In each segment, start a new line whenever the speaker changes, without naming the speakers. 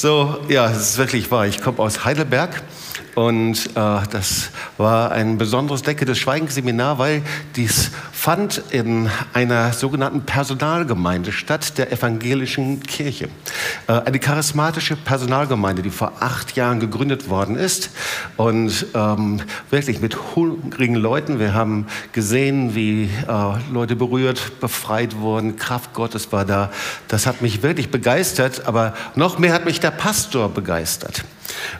So, ja, es ist wirklich wahr. Ich komme aus Heidelberg und äh, das war ein besonderes Decke des Schweigenseminar, weil dies fand in einer sogenannten Personalgemeinde statt, der evangelischen Kirche. Äh, eine charismatische Personalgemeinde, die vor acht Jahren gegründet worden ist und ähm, wirklich mit hungrigen Leuten. Wir haben gesehen, wie äh, Leute berührt, befreit wurden, Kraft Gottes war da. Das hat mich wirklich begeistert, aber noch mehr hat mich der Pastor begeistert.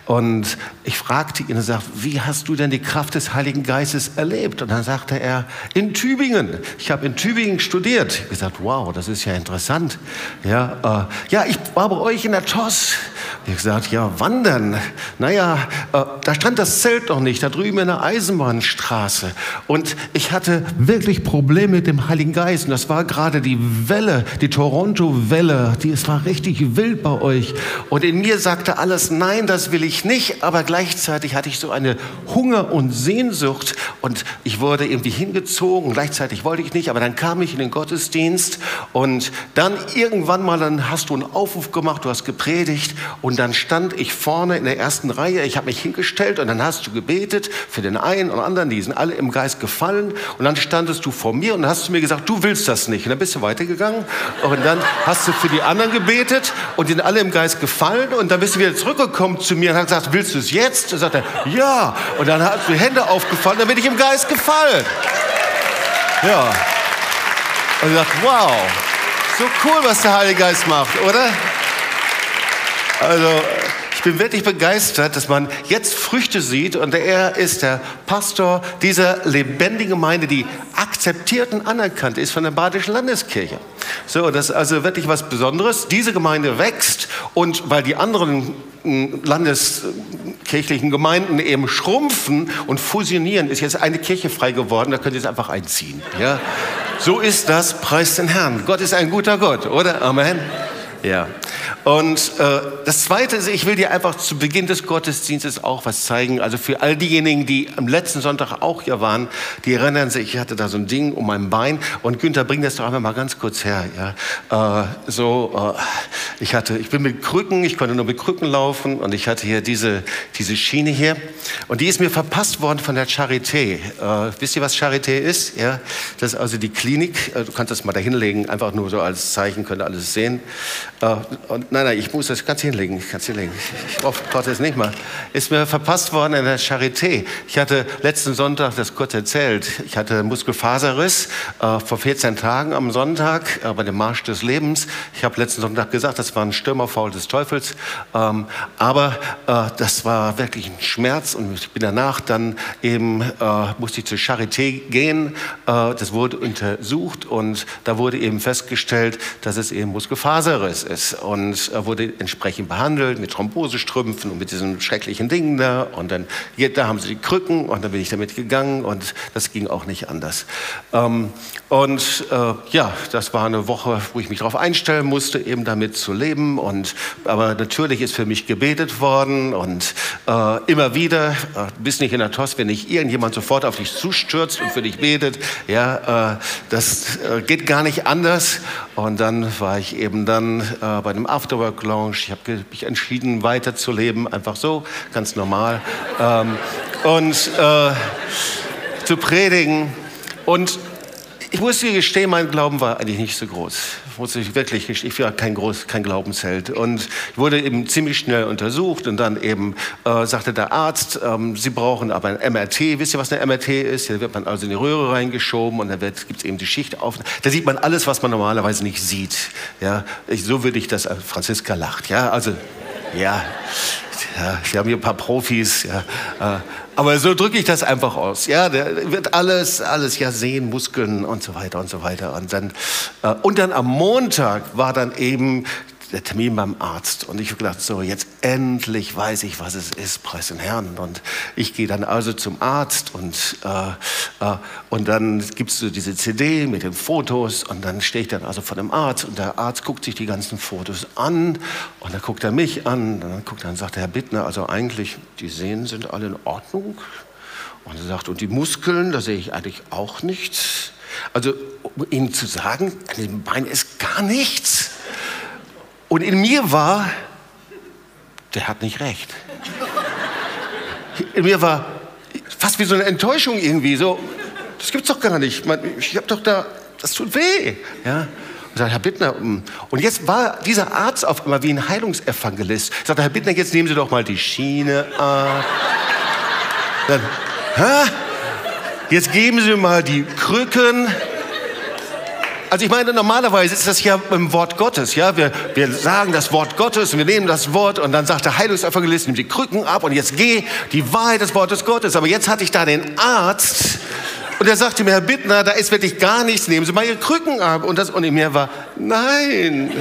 Und ich fragte ihn und sagte, wie hast du denn die Kraft des Heiligen Geistes erlebt? Und dann sagte er, in Tübingen. Ich habe in Tübingen studiert. Ich gesagt, wow, das ist ja interessant. Ja, äh, ja, ich war bei euch in der TOS. Ich gesagt, ja, wandern. Naja, äh, da stand das Zelt noch nicht, da drüben in der Eisenbahnstraße. Und ich hatte wirklich Probleme mit dem Heiligen Geist. Und das war gerade die Welle, die Toronto-Welle. Die, es war richtig wild bei euch. Und in mir sagte alles, nein, das das will ich nicht, aber gleichzeitig hatte ich so eine Hunger und Sehnsucht und ich wurde irgendwie hingezogen, gleichzeitig wollte ich nicht, aber dann kam ich in den Gottesdienst und dann irgendwann mal, dann hast du einen Aufruf gemacht, du hast gepredigt und dann stand ich vorne in der ersten Reihe, ich habe mich hingestellt und dann hast du gebetet für den einen und anderen, die sind alle im Geist gefallen und dann standest du vor mir und hast du mir gesagt, du willst das nicht. Und dann bist du weitergegangen und dann hast du für die anderen gebetet und sind alle im Geist gefallen und dann bist du wieder zurückgekommen zu mir und hat gesagt, willst du es jetzt? Und sagt er, ja. Und dann hat die Hände aufgefallen, dann bin ich im Geist gefallen. Ja. Und ich dachte, wow, so cool, was der Heilige Geist macht, oder? Also, ich bin wirklich begeistert, dass man jetzt Früchte sieht und er ist der Pastor dieser lebendigen Gemeinde, die akzeptiert und anerkannt ist von der Badischen Landeskirche. So, das ist also wirklich was Besonderes. Diese Gemeinde wächst und weil die anderen hm, landeskirchlichen Gemeinden eben schrumpfen und fusionieren, ist jetzt eine Kirche frei geworden, da könnt ihr jetzt einfach einziehen. Ja? So ist das, preis den Herrn. Gott ist ein guter Gott, oder? Amen. Ja. Und äh, das Zweite ist, ich will dir einfach zu Beginn des Gottesdienstes auch was zeigen. Also für all diejenigen, die am letzten Sonntag auch hier waren, die erinnern sich, ich hatte da so ein Ding um mein Bein. Und Günther, bring das doch einfach mal ganz kurz her. Ja. Äh, so, äh, ich hatte, ich bin mit Krücken, ich konnte nur mit Krücken laufen und ich hatte hier diese, diese Schiene hier. Und die ist mir verpasst worden von der Charité. Äh, wisst ihr, was Charité ist? Ja, das ist also die Klinik. Äh, du kannst das mal da hinlegen, einfach nur so als Zeichen, könnt ihr alles sehen. Äh, und nein, nein, ich muss das ganz hinlegen. Ich hinlegen. Ich hoffe, Gott es nicht mal. Ist mir verpasst worden in der Charité. Ich hatte letzten Sonntag das kurz erzählt. Ich hatte Muskelfaserriss äh, vor 14 Tagen am Sonntag äh, bei dem Marsch des Lebens. Ich habe letzten Sonntag gesagt, das war ein Stürmerfaul des Teufels. Ähm, aber äh, das war wirklich ein Schmerz und ich bin danach dann eben, äh, musste ich zur Charité gehen. Äh, das wurde untersucht und da wurde eben festgestellt, dass es eben Muskelfaserriss ist und äh, wurde entsprechend behandelt mit Thrombosestrümpfen und mit diesen schrecklichen Dingen da. Und dann da haben sie die Krücken und dann bin ich damit gegangen und das ging auch nicht anders. Ähm, und äh, ja, das war eine Woche, wo ich mich darauf einstellen musste, eben damit zu leben. Und aber natürlich ist für mich gebetet worden und äh, immer wieder, äh, bist nicht in der TOS, wenn nicht irgendjemand sofort auf dich zustürzt und für dich betet, ja, äh, das äh, geht gar nicht anders. Und dann war ich eben dann äh, bei einem Afterwork Lounge. Ich habe mich entschieden, weiterzuleben, einfach so, ganz normal. Ähm, und äh, zu predigen. Und ich muss dir gestehen, mein Glauben war eigentlich nicht so groß. Muss ich wirklich, ich war kein groß, kein Glaubensheld. Und ich wurde eben ziemlich schnell untersucht und dann eben äh, sagte der Arzt, ähm, Sie brauchen aber ein MRT. Wisst ihr, was eine MRT ist? Da wird man also in die Röhre reingeschoben und dann gibt es eben die Schicht auf. Da sieht man alles, was man normalerweise nicht sieht. Ja, ich, so würde ich das, äh, Franziska lacht. Ja, also, ja. Ja, wir haben hier ein paar Profis. Ja. Äh, aber so drücke ich das einfach aus. Ja, da wird alles, alles ja sehen, Muskeln und so weiter und so weiter. Und dann, äh, und dann am Montag war dann eben der Termin beim Arzt. Und ich habe gedacht, so, jetzt endlich weiß ich, was es ist, preis den Herrn. Und ich gehe dann also zum Arzt und, äh, äh, und dann gibst du diese CD mit den Fotos und dann stehe ich dann also vor dem Arzt und der Arzt guckt sich die ganzen Fotos an und dann guckt er mich an und dann guckt er und sagt, Herr Bittner, also eigentlich, die Sehnen sind alle in Ordnung. Und er sagt, und die Muskeln, da sehe ich eigentlich auch nichts. Also, um Ihnen zu sagen, an dem Bein ist gar nichts. Und in mir war, der hat nicht recht. In mir war fast wie so eine Enttäuschung irgendwie, so, das gibt's doch gar nicht. Ich habe doch da, das tut weh. Ja? Und sagt, Herr Bittner, mm. und jetzt war dieser Arzt auf einmal wie ein Heilungsevangelist. Sagt, Herr Bittner, jetzt nehmen Sie doch mal die Schiene ab. Dann, hä? Jetzt geben Sie mal die Krücken. Also ich meine, normalerweise ist das ja im Wort Gottes, ja. Wir, wir sagen das Wort Gottes und wir nehmen das Wort und dann sagt der Heilungsevangelist, nimm die Krücken ab und jetzt geh die Wahrheit des Wortes Gottes. Aber jetzt hatte ich da den Arzt und er sagte mir, Herr Bittner, da ist wirklich gar nichts, nehmen Sie mal Ihre Krücken ab. Und das und in mir war, nein.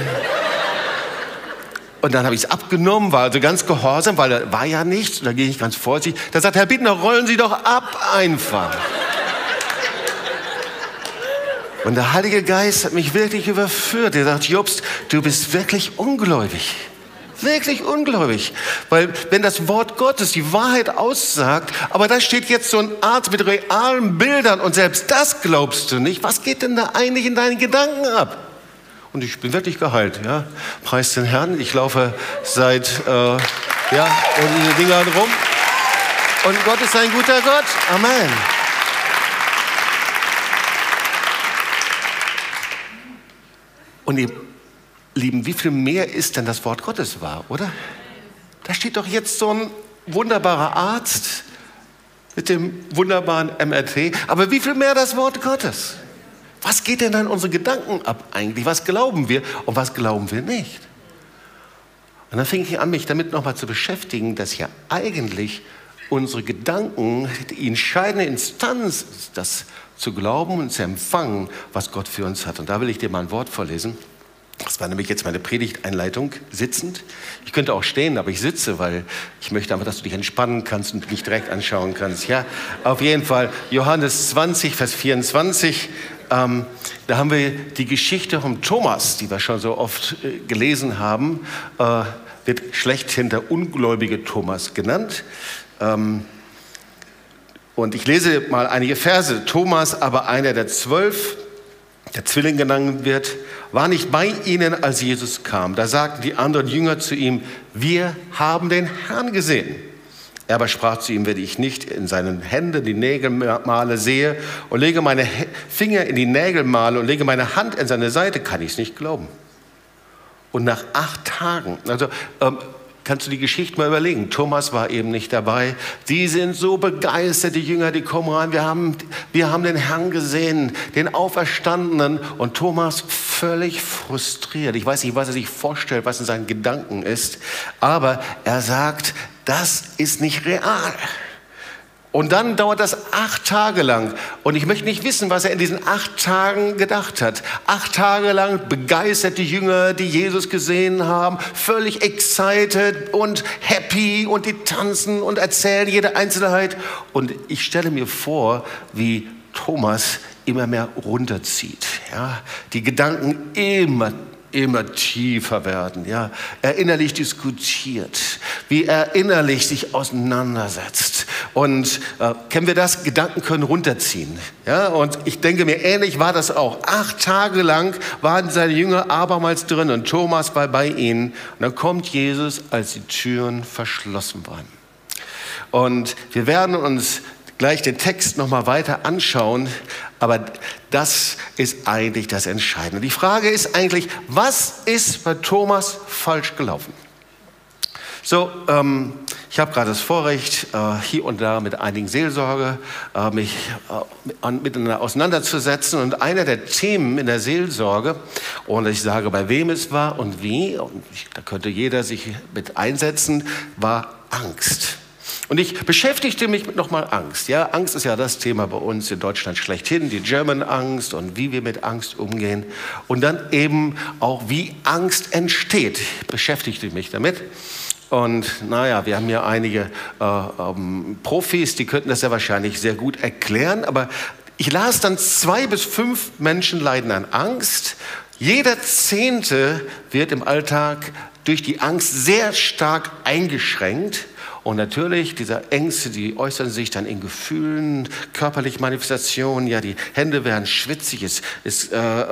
Und dann habe ich es abgenommen, war also ganz gehorsam, weil da war ja nichts. Da gehe ich ganz vorsichtig. Da sagt Herr Bittner, rollen Sie doch ab einfach. Und der Heilige Geist hat mich wirklich überführt. Er sagt, Jobst, du bist wirklich ungläubig. Wirklich ungläubig. Weil wenn das Wort Gottes die Wahrheit aussagt, aber da steht jetzt so ein Arzt mit realen Bildern und selbst das glaubst du nicht, was geht denn da eigentlich in deinen Gedanken ab? Und ich bin wirklich geheilt, ja. Preis den Herrn. Ich laufe seit, äh, ja, um diese Dinge rum. Und Gott ist ein guter Gott. Amen. Und ihr Lieben, wie viel mehr ist denn das Wort Gottes wahr, oder? Da steht doch jetzt so ein wunderbarer Arzt mit dem wunderbaren MRT. Aber wie viel mehr das Wort Gottes? Was geht denn dann unsere Gedanken ab eigentlich? Was glauben wir und was glauben wir nicht? Und dann fing ich an, mich damit nochmal zu beschäftigen, dass ja eigentlich unsere Gedanken die entscheidende Instanz ist, das zu glauben und zu empfangen, was Gott für uns hat. Und da will ich dir mal ein Wort vorlesen. Das war nämlich jetzt meine Predigteinleitung, sitzend. Ich könnte auch stehen, aber ich sitze, weil ich möchte einfach, dass du dich entspannen kannst und mich direkt anschauen kannst. Ja, auf jeden Fall Johannes 20, Vers 24. Ähm, da haben wir die Geschichte von Thomas, die wir schon so oft äh, gelesen haben, äh, wird schlechthin der ungläubige Thomas genannt. Ähm, und ich lese mal einige Verse. Thomas, aber einer der zwölf, der Zwilling genannt wird, war nicht bei ihnen, als Jesus kam. Da sagten die anderen Jünger zu ihm, wir haben den Herrn gesehen. Er aber sprach zu ihm, wenn ich nicht in seinen Händen die Nägelmale sehe und lege meine Finger in die Nägelmale und lege meine Hand in seine Seite, kann ich es nicht glauben. Und nach acht Tagen, also ähm, Kannst du die Geschichte mal überlegen? Thomas war eben nicht dabei. Die sind so begeistert, die Jünger, die kommen rein. Wir haben, wir haben den Herrn gesehen, den Auferstandenen. Und Thomas völlig frustriert. Ich weiß nicht, was er sich vorstellt, was in seinen Gedanken ist. Aber er sagt, das ist nicht real. Und dann dauert das acht Tage lang. Und ich möchte nicht wissen, was er in diesen acht Tagen gedacht hat. Acht Tage lang begeisterte Jünger, die Jesus gesehen haben, völlig excited und happy und die tanzen und erzählen jede Einzelheit. Und ich stelle mir vor, wie Thomas immer mehr runterzieht. Ja? Die Gedanken immer immer tiefer werden, ja, er innerlich diskutiert, wie er innerlich sich auseinandersetzt. Und äh, kennen wir das? Gedanken können runterziehen. Ja, und ich denke mir, ähnlich war das auch. Acht Tage lang waren seine Jünger abermals drin und Thomas war bei ihnen. Und dann kommt Jesus, als die Türen verschlossen waren. Und wir werden uns gleich den Text noch mal weiter anschauen, aber das ist eigentlich das Entscheidende. Die Frage ist eigentlich, was ist bei Thomas falsch gelaufen? So, ähm, ich habe gerade das Vorrecht, äh, hier und da mit einigen Seelsorge äh, mich äh, miteinander auseinanderzusetzen. Und einer der Themen in der Seelsorge, und ich sage, bei wem es war und wie, und ich, da könnte jeder sich mit einsetzen, war Angst. Und ich beschäftigte mich mit nochmal Angst. Ja, Angst ist ja das Thema bei uns in Deutschland schlechthin, die German Angst und wie wir mit Angst umgehen. Und dann eben auch, wie Angst entsteht. Ich beschäftigte mich damit. Und naja, wir haben hier einige äh, ähm, Profis, die könnten das ja wahrscheinlich sehr gut erklären. Aber ich las dann, zwei bis fünf Menschen leiden an Angst. Jeder Zehnte wird im Alltag durch die Angst sehr stark eingeschränkt. Und natürlich, diese Ängste, die äußern sich dann in Gefühlen, körperliche Manifestationen. Ja, die Hände werden schwitzig, es, es, äh,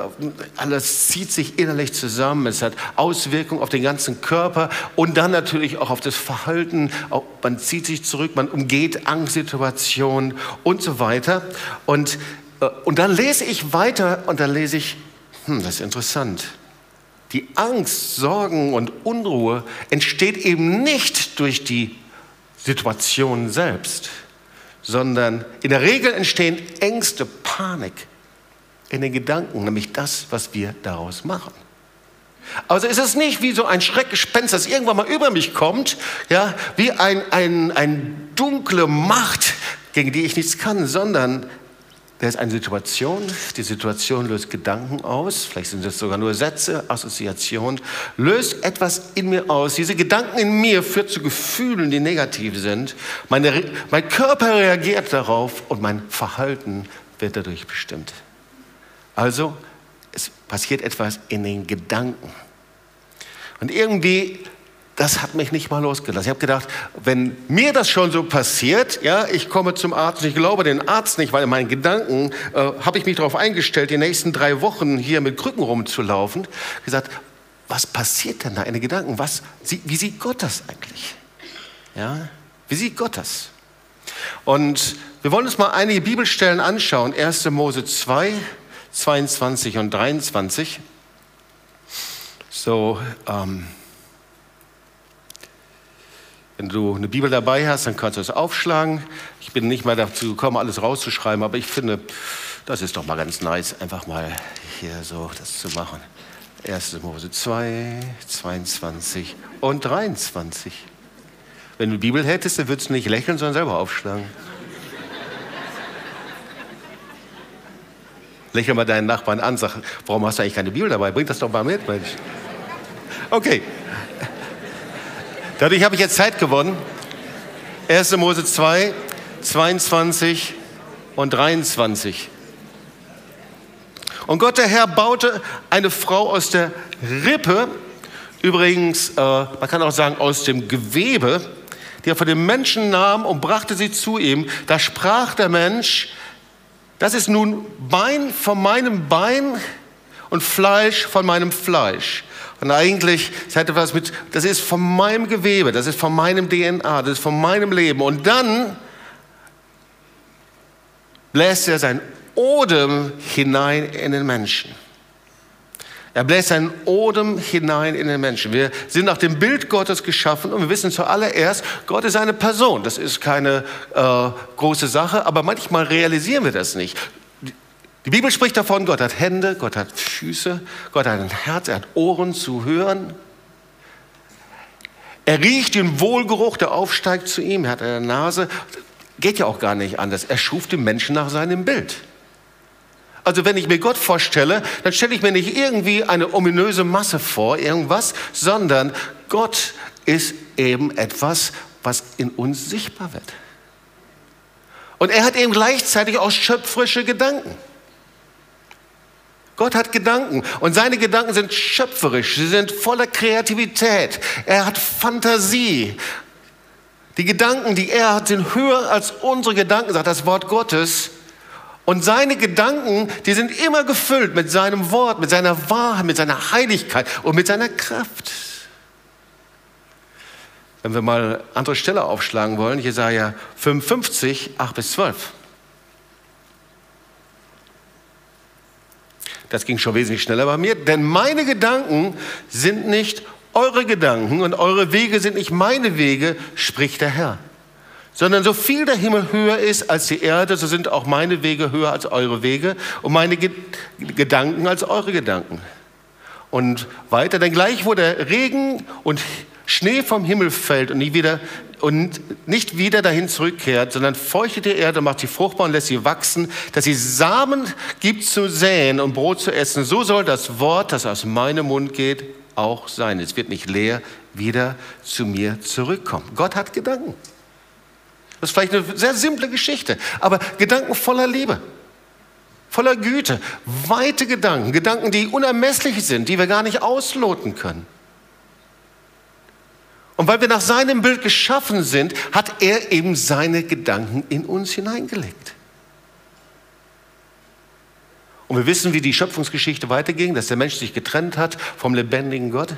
alles zieht sich innerlich zusammen. Es hat Auswirkungen auf den ganzen Körper und dann natürlich auch auf das Verhalten. Auch, man zieht sich zurück, man umgeht Angstsituationen und so weiter. Und, äh, und dann lese ich weiter und dann lese ich, hm, das ist interessant. Die Angst, Sorgen und Unruhe entsteht eben nicht durch die Situation selbst, sondern in der Regel entstehen Ängste, Panik in den Gedanken, nämlich das, was wir daraus machen. Also ist es nicht wie so ein Schreckgespenst, das irgendwann mal über mich kommt, ja, wie ein, ein, ein dunkle Macht, gegen die ich nichts kann, sondern da ist eine Situation, die Situation löst Gedanken aus, vielleicht sind das sogar nur Sätze, Assoziationen, löst etwas in mir aus. Diese Gedanken in mir führt zu Gefühlen, die negativ sind. Meine, mein Körper reagiert darauf und mein Verhalten wird dadurch bestimmt. Also, es passiert etwas in den Gedanken. Und irgendwie das hat mich nicht mal losgelassen. Ich habe gedacht, wenn mir das schon so passiert, ja, ich komme zum Arzt, ich glaube den Arzt nicht, weil in meinen Gedanken äh, habe ich mich darauf eingestellt, die nächsten drei Wochen hier mit Krücken rumzulaufen. Gesagt, was passiert denn da in den Gedanken? Was, wie sieht Gott das eigentlich? Ja, wie sieht Gott das? Und wir wollen uns mal einige Bibelstellen anschauen. 1. Mose 2, 22 und 23. So, ähm, wenn du eine Bibel dabei hast, dann kannst du es aufschlagen. Ich bin nicht mal dazu gekommen, alles rauszuschreiben, aber ich finde, das ist doch mal ganz nice, einfach mal hier so das zu machen. 1. Mose 2, 22 und 23. Wenn du die Bibel hättest, dann würdest du nicht lächeln, sondern selber aufschlagen. Lächel mal deinen Nachbarn an, sag, warum hast du eigentlich keine Bibel dabei? Bring das doch mal mit, Mensch. Okay. Dadurch habe ich jetzt Zeit gewonnen. 1. Mose 2, 22 und 23. Und Gott der Herr baute eine Frau aus der Rippe, übrigens, äh, man kann auch sagen aus dem Gewebe, die er von dem Menschen nahm und brachte sie zu ihm. Da sprach der Mensch, das ist nun Bein von meinem Bein und Fleisch von meinem Fleisch. Und eigentlich, es hat etwas mit, das ist von meinem Gewebe, das ist von meinem DNA, das ist von meinem Leben. Und dann bläst er sein Odem hinein in den Menschen. Er bläst seinen Odem hinein in den Menschen. Wir sind nach dem Bild Gottes geschaffen und wir wissen zuallererst, Gott ist eine Person. Das ist keine äh, große Sache, aber manchmal realisieren wir das nicht. Die Bibel spricht davon, Gott hat Hände, Gott hat Füße, Gott hat ein Herz, er hat Ohren zu hören. Er riecht den Wohlgeruch, der aufsteigt zu ihm, er hat eine Nase. Geht ja auch gar nicht anders. Er schuf den Menschen nach seinem Bild. Also wenn ich mir Gott vorstelle, dann stelle ich mir nicht irgendwie eine ominöse Masse vor, irgendwas, sondern Gott ist eben etwas, was in uns sichtbar wird. Und er hat eben gleichzeitig auch schöpferische Gedanken. Gott hat Gedanken und seine Gedanken sind schöpferisch, sie sind voller Kreativität. Er hat Fantasie. Die Gedanken, die er hat, sind höher als unsere Gedanken, sagt das Wort Gottes. Und seine Gedanken, die sind immer gefüllt mit seinem Wort, mit seiner Wahrheit, mit seiner Heiligkeit und mit seiner Kraft. Wenn wir mal andere Stelle aufschlagen wollen, Jesaja 55, 8 bis 12. Das ging schon wesentlich schneller bei mir, denn meine Gedanken sind nicht eure Gedanken und eure Wege sind nicht meine Wege, spricht der Herr. Sondern so viel der Himmel höher ist als die Erde, so sind auch meine Wege höher als eure Wege und meine Ge Gedanken als eure Gedanken. Und weiter, denn gleich wo der Regen und Schnee vom Himmel fällt und nie wieder und nicht wieder dahin zurückkehrt, sondern feuchtet die Erde, macht sie fruchtbar und lässt sie wachsen, dass sie Samen gibt zu säen und Brot zu essen. So soll das Wort, das aus meinem Mund geht, auch sein. Es wird nicht leer wieder zu mir zurückkommen. Gott hat Gedanken. Das ist vielleicht eine sehr simple Geschichte, aber Gedanken voller Liebe, voller Güte, weite Gedanken, Gedanken, die unermesslich sind, die wir gar nicht ausloten können. Und weil wir nach seinem Bild geschaffen sind, hat er eben seine Gedanken in uns hineingelegt. Und wir wissen, wie die Schöpfungsgeschichte weiterging, dass der Mensch sich getrennt hat vom lebendigen Gott.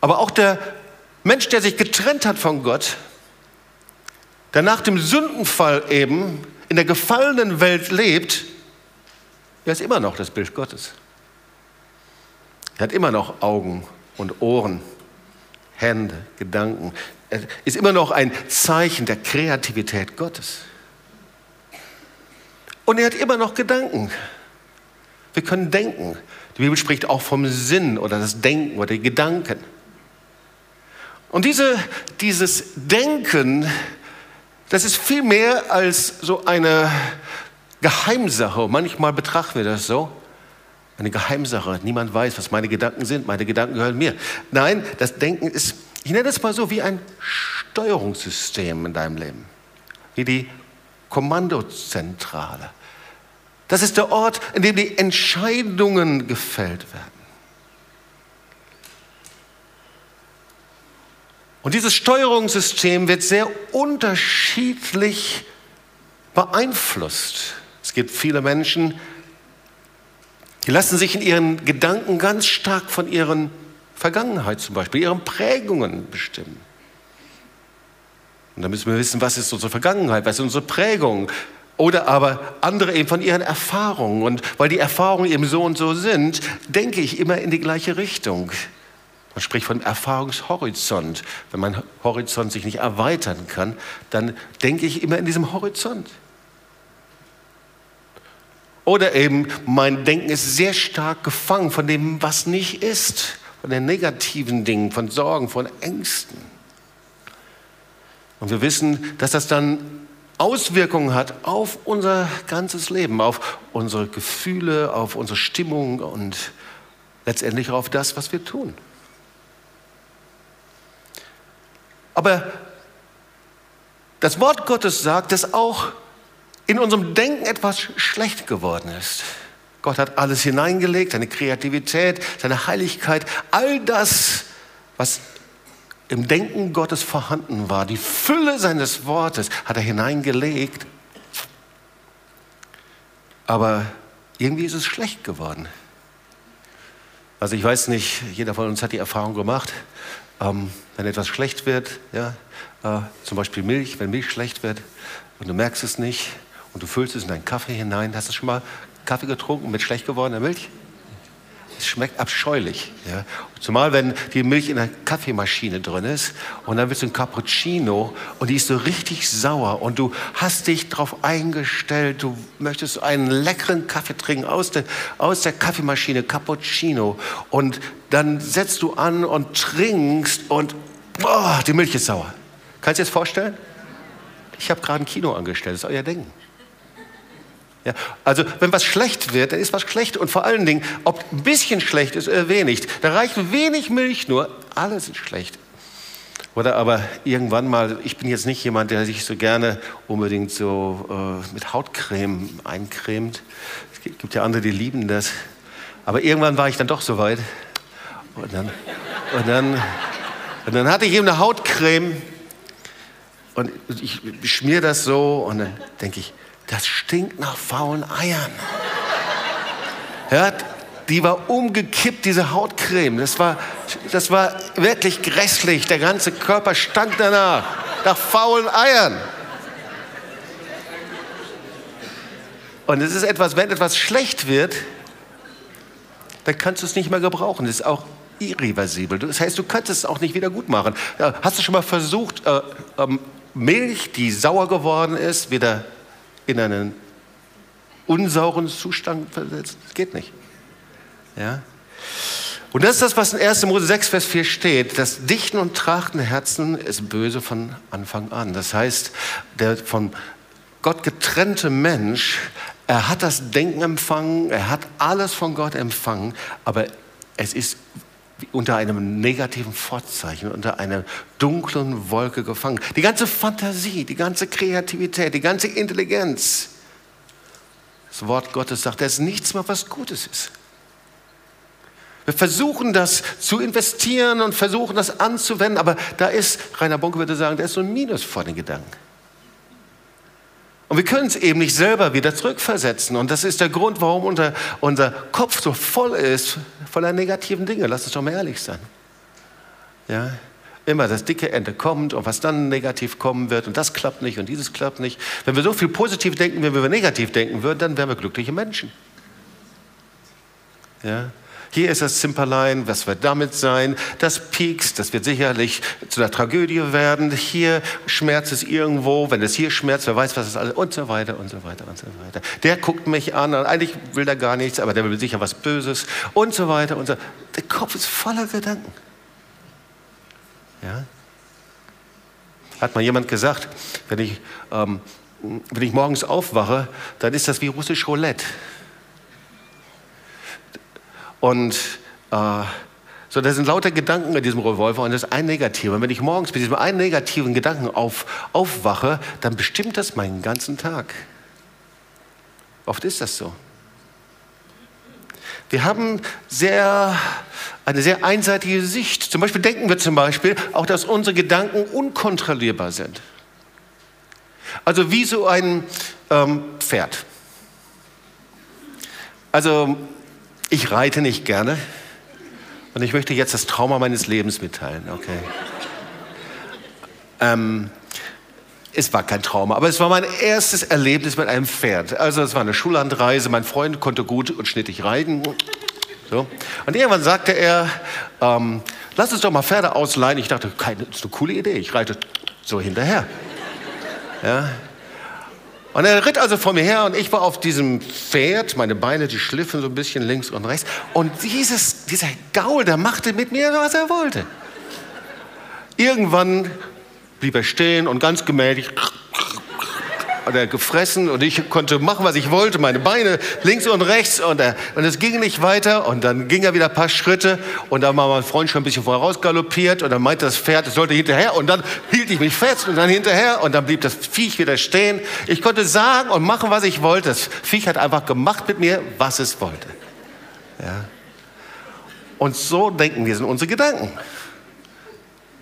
Aber auch der Mensch, der sich getrennt hat von Gott, der nach dem Sündenfall eben in der gefallenen Welt lebt, er ist immer noch das Bild Gottes. Er hat immer noch Augen und Ohren, Hände, Gedanken. Er ist immer noch ein Zeichen der Kreativität Gottes. Und er hat immer noch Gedanken. Wir können denken. Die Bibel spricht auch vom Sinn oder das Denken oder die Gedanken. Und diese, dieses Denken, das ist viel mehr als so eine Geheimsache. Manchmal betrachten wir das so. Eine Geheimsache. Niemand weiß, was meine Gedanken sind. Meine Gedanken gehören mir. Nein, das Denken ist, ich nenne es mal so, wie ein Steuerungssystem in deinem Leben. Wie die Kommandozentrale. Das ist der Ort, in dem die Entscheidungen gefällt werden. Und dieses Steuerungssystem wird sehr unterschiedlich beeinflusst. Es gibt viele Menschen, die lassen sich in ihren Gedanken ganz stark von ihren Vergangenheit zum Beispiel, ihren Prägungen bestimmen. Und da müssen wir wissen, was ist unsere Vergangenheit, was ist unsere Prägung. Oder aber andere eben von ihren Erfahrungen. Und weil die Erfahrungen eben so und so sind, denke ich immer in die gleiche Richtung. Man spricht von Erfahrungshorizont. Wenn mein Horizont sich nicht erweitern kann, dann denke ich immer in diesem Horizont. Oder eben mein Denken ist sehr stark gefangen von dem, was nicht ist, von den negativen Dingen, von Sorgen, von Ängsten. Und wir wissen, dass das dann Auswirkungen hat auf unser ganzes Leben, auf unsere Gefühle, auf unsere Stimmung und letztendlich auf das, was wir tun. Aber das Wort Gottes sagt, dass auch in unserem Denken etwas schlecht geworden ist. Gott hat alles hineingelegt, seine Kreativität, seine Heiligkeit, all das, was im Denken Gottes vorhanden war, die Fülle seines Wortes hat er hineingelegt. Aber irgendwie ist es schlecht geworden. Also ich weiß nicht, jeder von uns hat die Erfahrung gemacht, ähm, wenn etwas schlecht wird, ja, äh, zum Beispiel Milch, wenn Milch schlecht wird und du merkst es nicht und du füllst es in deinen Kaffee hinein, hast du schon mal Kaffee getrunken mit schlecht gewordener Milch? Es schmeckt abscheulich. Ja? Zumal, wenn die Milch in der Kaffeemaschine drin ist und dann wird es ein Cappuccino und die ist so richtig sauer und du hast dich darauf eingestellt, du möchtest einen leckeren Kaffee trinken aus der, aus der Kaffeemaschine, Cappuccino und dann setzt du an und trinkst und boah, die Milch ist sauer. Kannst du dir das vorstellen? Ich habe gerade ein Kino angestellt, das ist euer Denken. Ja, also wenn was schlecht wird, dann ist was schlecht. Und vor allen Dingen, ob ein bisschen schlecht ist oder wenig. Da reicht wenig Milch nur, alles ist schlecht. Oder aber irgendwann mal, ich bin jetzt nicht jemand, der sich so gerne unbedingt so äh, mit Hautcreme eincremt. Es gibt ja andere, die lieben das. Aber irgendwann war ich dann doch so weit. Und dann, und dann, und dann hatte ich eben eine Hautcreme. Und ich schmier das so und dann denke ich, das stinkt nach faulen Eiern. Hört, die war umgekippt, diese Hautcreme. Das war, das war wirklich grässlich. Der ganze Körper stank danach, nach faulen Eiern. Und es ist etwas, wenn etwas schlecht wird, dann kannst du es nicht mehr gebrauchen. Das ist auch irreversibel. Das heißt, du kannst es auch nicht wieder gut machen. Hast du schon mal versucht, äh, ähm, Milch, die sauer geworden ist, wieder in einen unsauren Zustand versetzt. Das geht nicht. Ja? Und das ist das, was in 1. Mose 6, Vers 4 steht. Das Dichten und Trachten der Herzen ist böse von Anfang an. Das heißt, der von Gott getrennte Mensch, er hat das Denken empfangen, er hat alles von Gott empfangen, aber es ist unter einem negativen Vorzeichen, unter einer dunklen Wolke gefangen. Die ganze Fantasie, die ganze Kreativität, die ganze Intelligenz. Das Wort Gottes sagt, da ist nichts mehr, was Gutes ist. Wir versuchen das zu investieren und versuchen das anzuwenden, aber da ist, Rainer Bonke würde sagen, da ist so ein Minus vor den Gedanken. Und wir können es eben nicht selber wieder zurückversetzen. Und das ist der Grund, warum unser, unser Kopf so voll ist voller negativen Dinge. Lass uns doch mal ehrlich sein. Ja? Immer das dicke Ende kommt und was dann negativ kommen wird und das klappt nicht und dieses klappt nicht. Wenn wir so viel positiv denken, wie wir negativ denken würden, dann wären wir glückliche Menschen. Ja? Hier ist das Zimperlein, was wird damit sein? Das piekst, das wird sicherlich zu einer Tragödie werden. Hier schmerzt es irgendwo, wenn es hier schmerzt, wer weiß, was es alles und so weiter und so weiter und so weiter. Der guckt mich an, eigentlich will er gar nichts, aber der will sicher was Böses und so weiter und so. Der Kopf ist voller Gedanken. Ja? Hat mal jemand gesagt, wenn ich, ähm, wenn ich morgens aufwache, dann ist das wie russisch Roulette. Und äh, so, da sind lauter Gedanken in diesem Revolver und das ist ein negativer. Und wenn ich morgens mit diesem einen negativen Gedanken auf, aufwache, dann bestimmt das meinen ganzen Tag. Oft ist das so. Wir haben sehr, eine sehr einseitige Sicht. Zum Beispiel denken wir zum Beispiel auch, dass unsere Gedanken unkontrollierbar sind. Also wie so ein ähm, Pferd. Also ich reite nicht gerne und ich möchte jetzt das Trauma meines Lebens mitteilen. Okay. Ähm, es war kein Trauma, aber es war mein erstes Erlebnis mit einem Pferd. Also es war eine Schullandreise, mein Freund konnte gut und schnittig reiten. So. Und irgendwann sagte er, ähm, lass uns doch mal Pferde ausleihen. Ich dachte, keine, das ist eine coole Idee, ich reite so hinterher. Ja. Und er ritt also vor mir her und ich war auf diesem Pferd, meine Beine, die schliffen so ein bisschen links und rechts. Und dieses, dieser Gaul, der machte mit mir, was er wollte. Irgendwann blieb er stehen und ganz gemächlich hat er gefressen und ich konnte machen, was ich wollte, meine Beine links und rechts und, er, und es ging nicht weiter und dann ging er wieder ein paar Schritte und dann war mein Freund schon ein bisschen vorausgaloppiert und dann meinte das Pferd, es sollte hinterher und dann hielt ich mich fest und dann hinterher und dann blieb das Viech wieder stehen. Ich konnte sagen und machen, was ich wollte. Das Viech hat einfach gemacht mit mir, was es wollte. Ja. Und so denken wir, sind unsere Gedanken.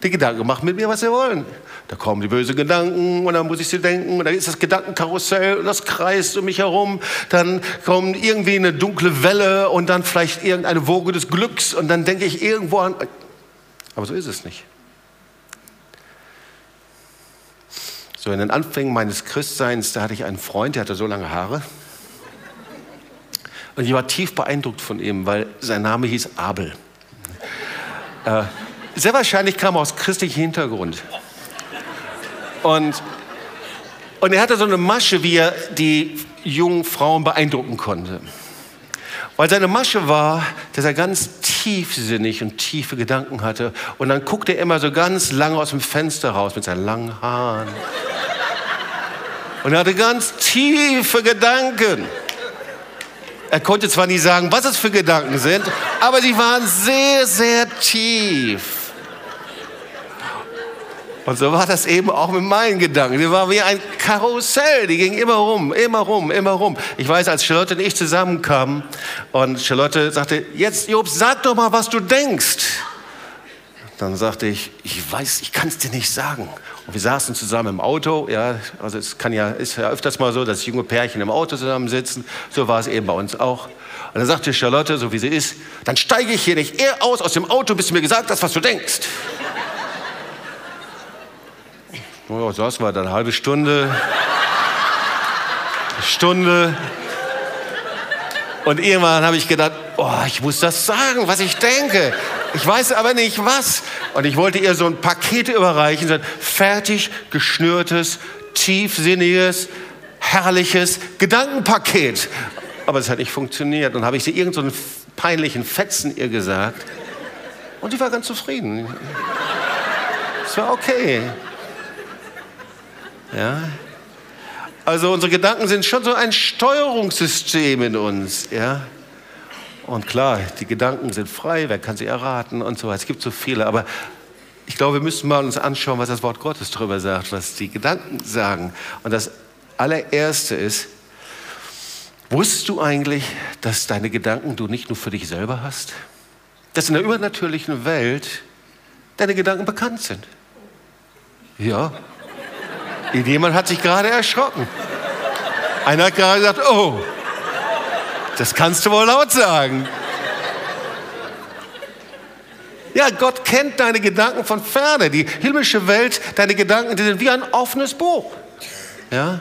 Die Gedanken machen mit mir, was sie wollen. Da kommen die bösen Gedanken und dann muss ich sie denken und dann ist das Gedankenkarussell und das kreist um mich herum. Dann kommt irgendwie eine dunkle Welle und dann vielleicht irgendeine Woge des Glücks und dann denke ich irgendwo an. Aber so ist es nicht. So in den Anfängen meines Christseins, da hatte ich einen Freund, der hatte so lange Haare. Und ich war tief beeindruckt von ihm, weil sein Name hieß Abel. Äh, sehr wahrscheinlich kam er aus christlichem Hintergrund. Und, und er hatte so eine Masche, wie er die jungen Frauen beeindrucken konnte. Weil seine Masche war, dass er ganz tiefsinnig und tiefe Gedanken hatte. Und dann guckte er immer so ganz lange aus dem Fenster raus mit seinen langen Haaren. Und er hatte ganz tiefe Gedanken. Er konnte zwar nie sagen, was es für Gedanken sind, aber sie waren sehr, sehr tief. Und so war das eben auch mit meinen Gedanken. Die waren wie ein Karussell, die ging immer rum, immer rum, immer rum. Ich weiß, als Charlotte und ich zusammenkamen und Charlotte sagte, jetzt Jobs, sag doch mal, was du denkst. Dann sagte ich, ich weiß, ich kann es dir nicht sagen. Und wir saßen zusammen im Auto. Ja, also es kann ja, ist ja öfters mal so, dass junge Pärchen im Auto zusammensitzen. So war es eben bei uns auch. Und dann sagte Charlotte, so wie sie ist, dann steige ich hier nicht eher aus aus dem Auto, bis du mir gesagt hast, was du denkst. Ja, saßen wir dann eine halbe Stunde, Stunde. Und irgendwann habe ich gedacht, oh, ich muss das sagen, was ich denke. Ich weiß aber nicht was. Und ich wollte ihr so ein Paket überreichen, so ein fertig geschnürtes, tiefsinniges, herrliches Gedankenpaket. Aber es hat nicht funktioniert. Und habe ich sie irgendeinen so peinlichen Fetzen ihr gesagt. Und die war ganz zufrieden. Es war okay. Ja? Also unsere Gedanken sind schon so ein Steuerungssystem in uns. Ja? Und klar, die Gedanken sind frei, wer kann sie erraten und so weiter. Es gibt so viele, aber ich glaube, wir müssen mal uns anschauen, was das Wort Gottes darüber sagt, was die Gedanken sagen. Und das allererste ist, wusstest du eigentlich, dass deine Gedanken du nicht nur für dich selber hast? dass in der übernatürlichen Welt deine Gedanken bekannt sind. Ja. Jemand hat sich gerade erschrocken. Einer hat gerade gesagt, oh, das kannst du wohl laut sagen. Ja, Gott kennt deine Gedanken von ferne. Die himmlische Welt, deine Gedanken, die sind wie ein offenes Buch. Ja?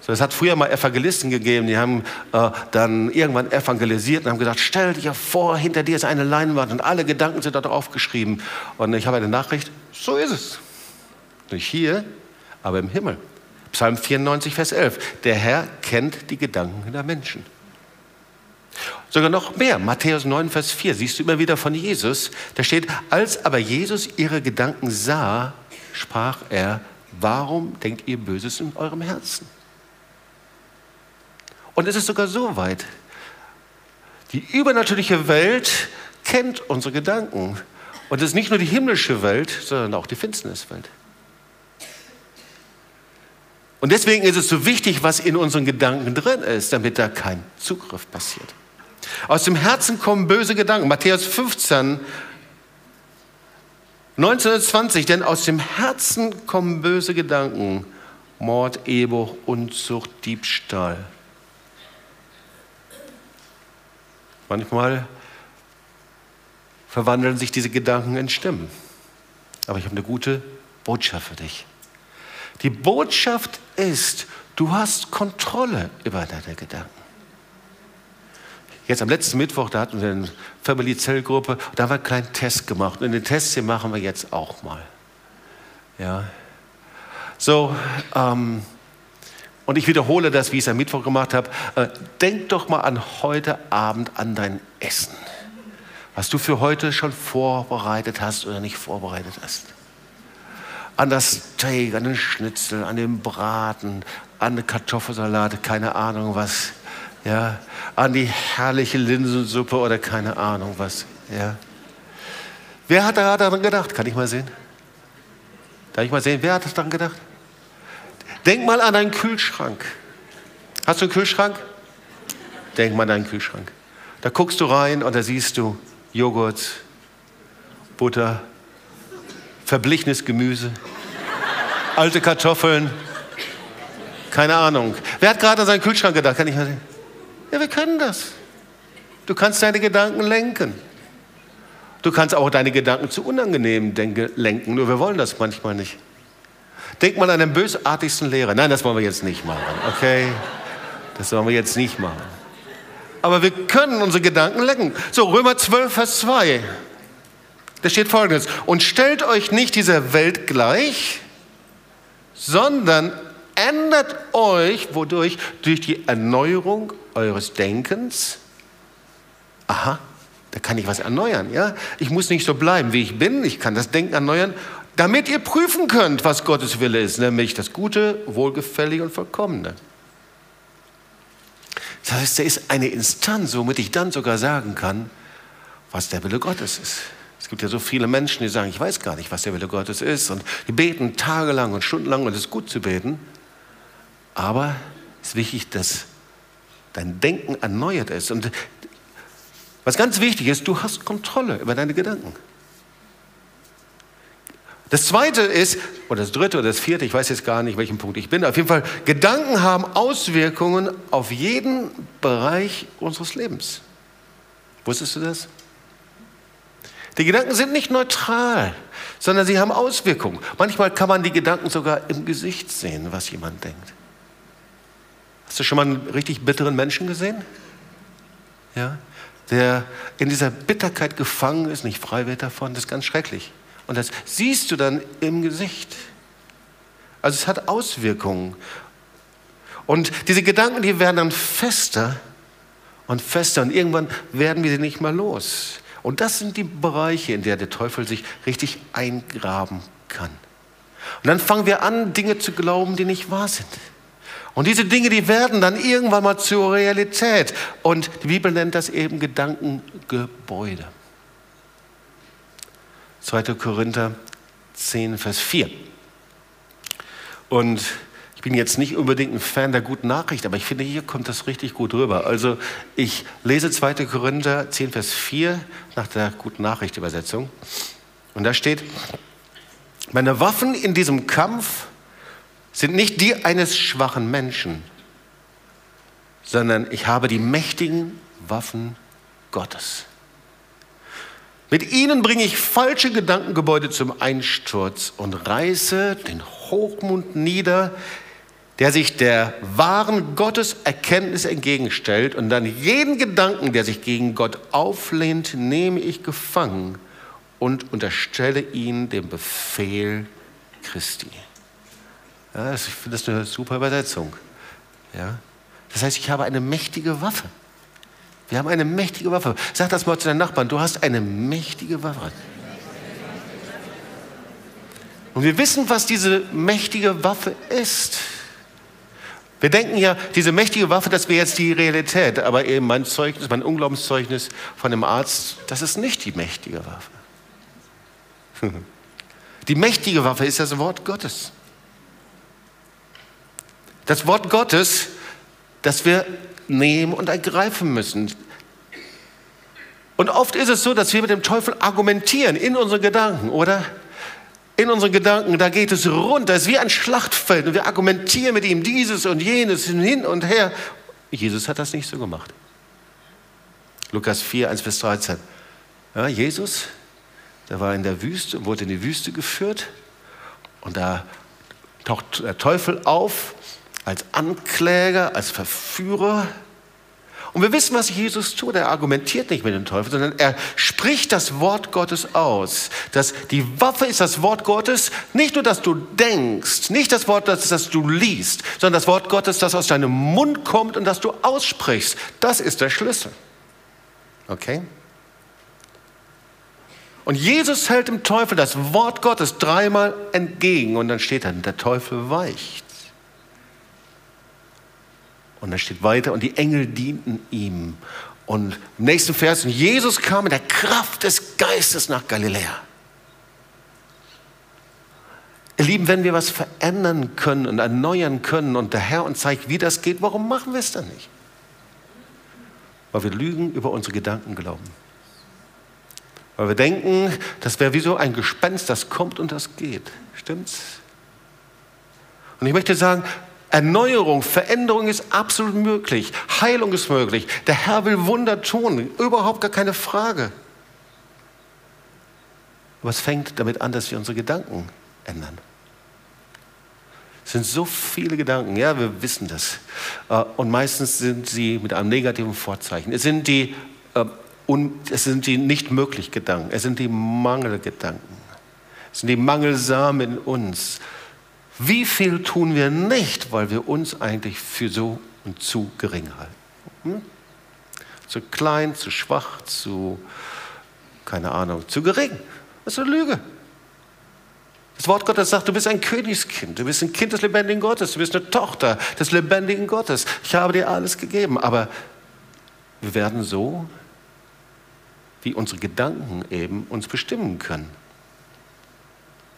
So, es hat früher mal Evangelisten gegeben, die haben äh, dann irgendwann evangelisiert und haben gesagt, stell dir vor, hinter dir ist eine Leinwand und alle Gedanken sind da drauf geschrieben. Und ich habe eine Nachricht, so ist es. Nicht hier, aber im Himmel. Psalm 94, Vers 11. Der Herr kennt die Gedanken der Menschen. Sogar noch mehr. Matthäus 9, Vers 4. Siehst du immer wieder von Jesus. Da steht, als aber Jesus ihre Gedanken sah, sprach er, warum denkt ihr Böses in eurem Herzen? Und es ist sogar so weit. Die übernatürliche Welt kennt unsere Gedanken. Und es ist nicht nur die himmlische Welt, sondern auch die Finsterniswelt. Und deswegen ist es so wichtig, was in unseren Gedanken drin ist, damit da kein Zugriff passiert. Aus dem Herzen kommen böse Gedanken. Matthäus 15, 1920, denn aus dem Herzen kommen böse Gedanken. Mord, Ehebruch, Unzucht, Diebstahl. Manchmal verwandeln sich diese Gedanken in Stimmen. Aber ich habe eine gute Botschaft für dich. Die Botschaft ist, du hast Kontrolle über deine Gedanken. Jetzt am letzten Mittwoch, da hatten wir eine Family Zellgruppe, da haben wir einen kleinen Test gemacht. Und den Test, den machen wir jetzt auch mal. Ja. So, ähm, und ich wiederhole das, wie ich es am Mittwoch gemacht habe. Äh, denk doch mal an heute Abend an dein Essen. Was du für heute schon vorbereitet hast oder nicht vorbereitet hast. An das Steak, an den Schnitzel, an den Braten, an den Kartoffelsalat, keine Ahnung was. Ja, an die herrliche Linsensuppe oder keine Ahnung was. Ja. Wer hat daran gedacht? Kann ich mal sehen? Darf ich mal sehen, wer hat daran gedacht? Denk mal an deinen Kühlschrank. Hast du einen Kühlschrank? Denk mal an deinen Kühlschrank. Da guckst du rein und da siehst du Joghurt, Butter, verblichenes Gemüse, alte Kartoffeln, keine Ahnung. Wer hat gerade an seinen Kühlschrank gedacht? Kann ich mal? Ja, wir können das. Du kannst deine Gedanken lenken. Du kannst auch deine Gedanken zu unangenehmen Denke lenken, nur wir wollen das manchmal nicht. Denk mal an den bösartigsten Lehrer. Nein, das wollen wir jetzt nicht machen, okay? Das wollen wir jetzt nicht machen. Aber wir können unsere Gedanken lenken. So, Römer 12, Vers 2. Da steht folgendes. Und stellt euch nicht dieser Welt gleich, sondern ändert euch, wodurch? Durch die Erneuerung eures Denkens. Aha, da kann ich was erneuern, ja? Ich muss nicht so bleiben, wie ich bin. Ich kann das Denken erneuern damit ihr prüfen könnt, was Gottes Wille ist, nämlich das Gute, Wohlgefällige und Vollkommene. Das heißt, er ist eine Instanz, womit ich dann sogar sagen kann, was der Wille Gottes ist. Es gibt ja so viele Menschen, die sagen, ich weiß gar nicht, was der Wille Gottes ist. Und die beten tagelang und stundenlang und es ist gut zu beten. Aber es ist wichtig, dass dein Denken erneuert ist. Und was ganz wichtig ist, du hast Kontrolle über deine Gedanken. Das zweite ist, oder das dritte oder das vierte, ich weiß jetzt gar nicht, welchen Punkt ich bin, auf jeden Fall, Gedanken haben Auswirkungen auf jeden Bereich unseres Lebens. Wusstest du das? Die Gedanken sind nicht neutral, sondern sie haben Auswirkungen. Manchmal kann man die Gedanken sogar im Gesicht sehen, was jemand denkt. Hast du schon mal einen richtig bitteren Menschen gesehen? Ja? Der in dieser Bitterkeit gefangen ist, nicht frei wird davon, das ist ganz schrecklich. Und das siehst du dann im Gesicht. Also es hat Auswirkungen. Und diese Gedanken, die werden dann fester und fester und irgendwann werden wir sie nicht mehr los. Und das sind die Bereiche, in der der Teufel sich richtig eingraben kann. Und dann fangen wir an, Dinge zu glauben, die nicht wahr sind. Und diese Dinge, die werden dann irgendwann mal zur Realität. Und die Bibel nennt das eben Gedankengebäude. 2. Korinther 10, Vers 4. Und Ich bin jetzt nicht unbedingt ein Fan der guten Nachricht, aber ich finde, hier kommt das richtig gut rüber. Also ich lese 2. Korinther 10, Vers 4 nach der guten Nachricht Übersetzung. Und da steht, meine Waffen in diesem Kampf sind nicht die eines schwachen Menschen, sondern ich habe die mächtigen Waffen Gottes. Mit ihnen bringe ich falsche Gedankengebäude zum Einsturz und reiße den Hochmut nieder, der sich der wahren Gotteserkenntnis entgegenstellt und dann jeden Gedanken, der sich gegen Gott auflehnt, nehme ich gefangen und unterstelle ihn dem Befehl Christi. Ja, ich finde das eine super Übersetzung. Ja? Das heißt, ich habe eine mächtige Waffe. Wir haben eine mächtige Waffe. Sag das mal zu deinen Nachbarn, du hast eine mächtige Waffe. Und wir wissen, was diese mächtige Waffe ist. Wir denken ja, diese mächtige Waffe, das wäre jetzt die Realität. Aber eben mein Zeugnis, mein Unglaubenszeugnis von dem Arzt, das ist nicht die mächtige Waffe. Die mächtige Waffe ist das Wort Gottes. Das Wort Gottes, das wir nehmen und ergreifen müssen. Und oft ist es so, dass wir mit dem Teufel argumentieren in unseren Gedanken, oder? In unseren Gedanken, da geht es rund, das ist wie ein Schlachtfeld und wir argumentieren mit ihm dieses und jenes hin und her. Jesus hat das nicht so gemacht. Lukas 4, 1 bis 13. Ja, Jesus, der war in der Wüste, wurde in die Wüste geführt und da taucht der Teufel auf als Ankläger, als Verführer. Und wir wissen, was Jesus tut. Er argumentiert nicht mit dem Teufel, sondern er spricht das Wort Gottes aus. Dass die Waffe ist das Wort Gottes, nicht nur, dass du denkst, nicht das Wort, das, das du liest, sondern das Wort Gottes, das aus deinem Mund kommt und das du aussprichst. Das ist der Schlüssel. Okay? Und Jesus hält dem Teufel das Wort Gottes dreimal entgegen und dann steht dann, der Teufel weicht. Und dann steht weiter, und die Engel dienten ihm. Und im nächsten Vers, und Jesus kam in der Kraft des Geistes nach Galiläa. Ihr Lieben, wenn wir was verändern können und erneuern können und der Herr uns zeigt, wie das geht, warum machen wir es dann nicht? Weil wir lügen über unsere Gedanken glauben. Weil wir denken, das wäre wie so ein Gespenst, das kommt und das geht. Stimmt's? Und ich möchte sagen, Erneuerung, Veränderung ist absolut möglich. Heilung ist möglich. Der Herr will Wunder tun. Überhaupt gar keine Frage. Aber es fängt damit an, dass wir unsere Gedanken ändern. Es sind so viele Gedanken, ja, wir wissen das. Äh, und meistens sind sie mit einem negativen Vorzeichen. Es sind die, äh, es sind die nicht möglich Gedanken, es sind die Mangelgedanken. Es sind die Mangelsamen in uns. Wie viel tun wir nicht, weil wir uns eigentlich für so und zu gering halten? Hm? Zu klein, zu schwach, zu, keine Ahnung, zu gering. Das ist eine Lüge. Das Wort Gottes sagt, du bist ein Königskind, du bist ein Kind des lebendigen Gottes, du bist eine Tochter des lebendigen Gottes. Ich habe dir alles gegeben, aber wir werden so, wie unsere Gedanken eben uns bestimmen können.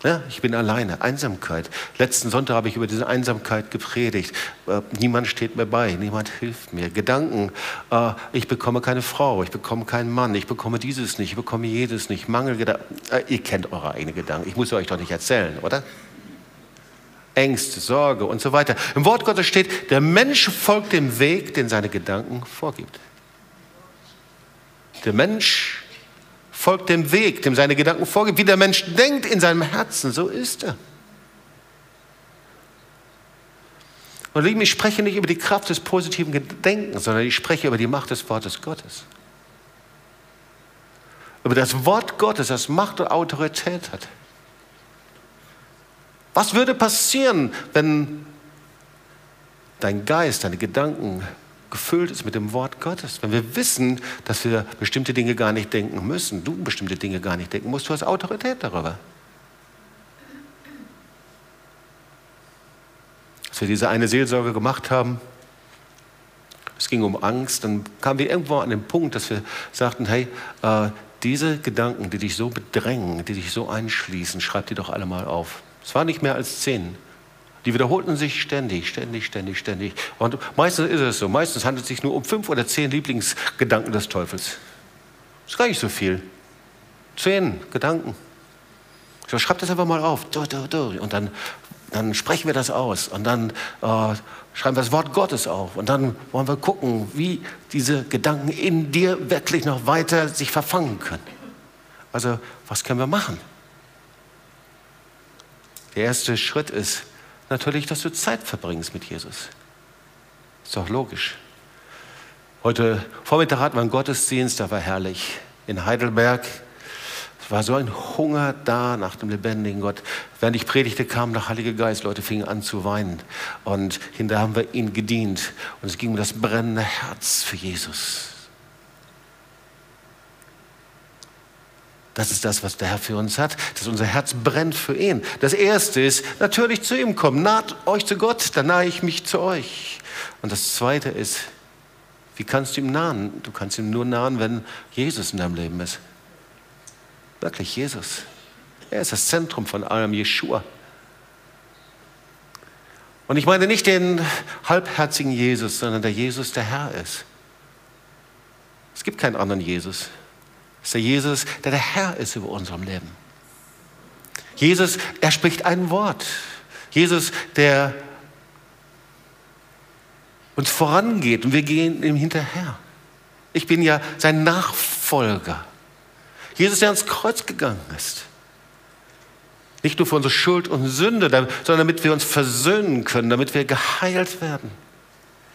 Ja, ich bin alleine, Einsamkeit. Letzten Sonntag habe ich über diese Einsamkeit gepredigt. Äh, niemand steht mir bei, niemand hilft mir. Gedanken, äh, ich bekomme keine Frau, ich bekomme keinen Mann, ich bekomme dieses nicht, ich bekomme jedes nicht. Mangelgedanken, äh, ihr kennt eure eigenen Gedanken, ich muss euch doch nicht erzählen, oder? Ängste, Sorge und so weiter. Im Wort Gottes steht, der Mensch folgt dem Weg, den seine Gedanken vorgibt. Der Mensch folgt dem Weg, dem seine Gedanken vorgibt. Wie der Mensch denkt in seinem Herzen, so ist er. Und lieben, ich spreche nicht über die Kraft des positiven Gedenkens, sondern ich spreche über die Macht des Wortes Gottes. Über das Wort Gottes, das Macht und Autorität hat. Was würde passieren, wenn dein Geist, deine Gedanken gefüllt ist mit dem Wort Gottes. Wenn wir wissen, dass wir bestimmte Dinge gar nicht denken müssen, du bestimmte Dinge gar nicht denken musst, du hast Autorität darüber. Als wir diese eine Seelsorge gemacht haben, es ging um Angst, dann kamen wir irgendwo an den Punkt, dass wir sagten, hey, äh, diese Gedanken, die dich so bedrängen, die dich so einschließen, schreib die doch alle mal auf. Es waren nicht mehr als zehn. Die wiederholten sich ständig, ständig, ständig, ständig. Und meistens ist es so. Meistens handelt es sich nur um fünf oder zehn Lieblingsgedanken des Teufels. Das ist gar nicht so viel. Zehn Gedanken. So, schreib das einfach mal auf. Und dann, dann sprechen wir das aus. Und dann äh, schreiben wir das Wort Gottes auf. Und dann wollen wir gucken, wie diese Gedanken in dir wirklich noch weiter sich verfangen können. Also, was können wir machen? Der erste Schritt ist, natürlich, dass du Zeit verbringst mit Jesus. Ist doch logisch. Heute Vormittag hatten wir einen Gottesdienst, der war herrlich. In Heidelberg. Es war so ein Hunger da nach dem lebendigen Gott. Während ich predigte, kam der Heilige Geist. Leute fingen an zu weinen. Und hinterher haben wir ihn gedient. Und es ging um das brennende Herz für Jesus. Das ist das, was der Herr für uns hat, dass unser Herz brennt für ihn. Das Erste ist natürlich zu ihm kommen. Naht euch zu Gott, dann nahe ich mich zu euch. Und das Zweite ist, wie kannst du ihm nahen? Du kannst ihm nur nahen, wenn Jesus in deinem Leben ist. Wirklich Jesus. Er ist das Zentrum von allem, Jeshua. Und ich meine nicht den halbherzigen Jesus, sondern der Jesus, der Herr ist. Es gibt keinen anderen Jesus. Ist der Jesus, der der Herr ist über unserem Leben. Jesus, er spricht ein Wort. Jesus, der uns vorangeht und wir gehen ihm hinterher. Ich bin ja sein Nachfolger. Jesus, der ans Kreuz gegangen ist. Nicht nur für unsere Schuld und Sünde, sondern damit wir uns versöhnen können, damit wir geheilt werden